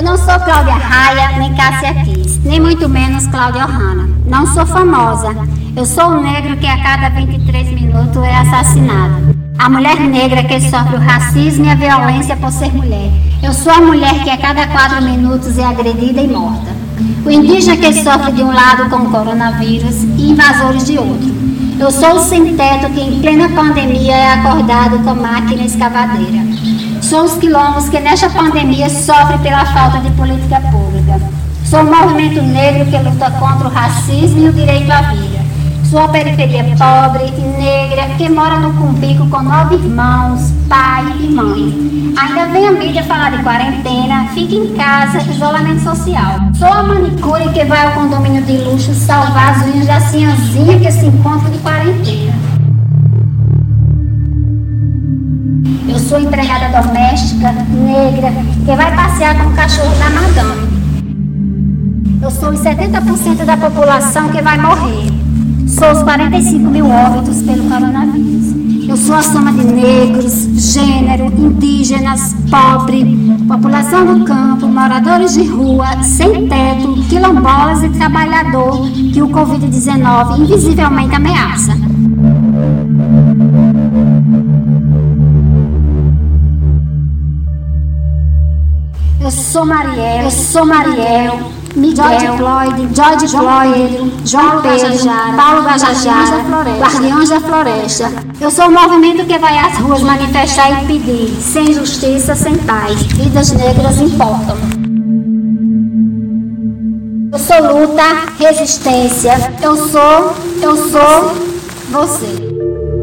Eu não sou Cláudia Raia, nem Cássia Kiss, nem muito menos Cláudia Ohana. Não sou famosa. Eu sou o negro que a cada 23 minutos é assassinado. A mulher negra que sofre o racismo e a violência por ser mulher. Eu sou a mulher que a cada 4 minutos é agredida e morta. O indígena que sofre de um lado com o coronavírus e invasores de outro. Eu sou o sem-teto que em plena pandemia é acordado com máquina escavadeira. Sou os quilombos que nesta pandemia sofrem pela falta de política pública. Sou o movimento negro que luta contra o racismo e o direito à vida. Sou a periferia pobre e negra que mora no Cumbico com nove irmãos, pai e mãe. Ainda vem a mídia falar de quarentena, fica em casa, isolamento social. Sou a manicure que vai ao condomínio de luxo salvar as unhas da sinhazinha que se encontra de quarentena. Eu sou empregada doméstica, negra, que vai passear com o cachorro da madame. Eu sou os 70% da população que vai morrer. Sou os 45 mil óbitos pelo coronavírus. Eu sou a soma de negros, gênero, indígenas, pobre, população do campo, moradores de rua, sem teto, quilombolas e trabalhador que o Covid-19 invisivelmente ameaça. Eu sou Mariel, eu sou Mariel, Miguel, George Floyd, George Floyd, João Pedro, Paulo Gajajara, Guardiões da Floresta. Eu sou o movimento que vai às ruas manifestar e pedir, sem justiça, sem paz, vidas negras importam. Eu sou luta, resistência. Eu sou, eu sou você.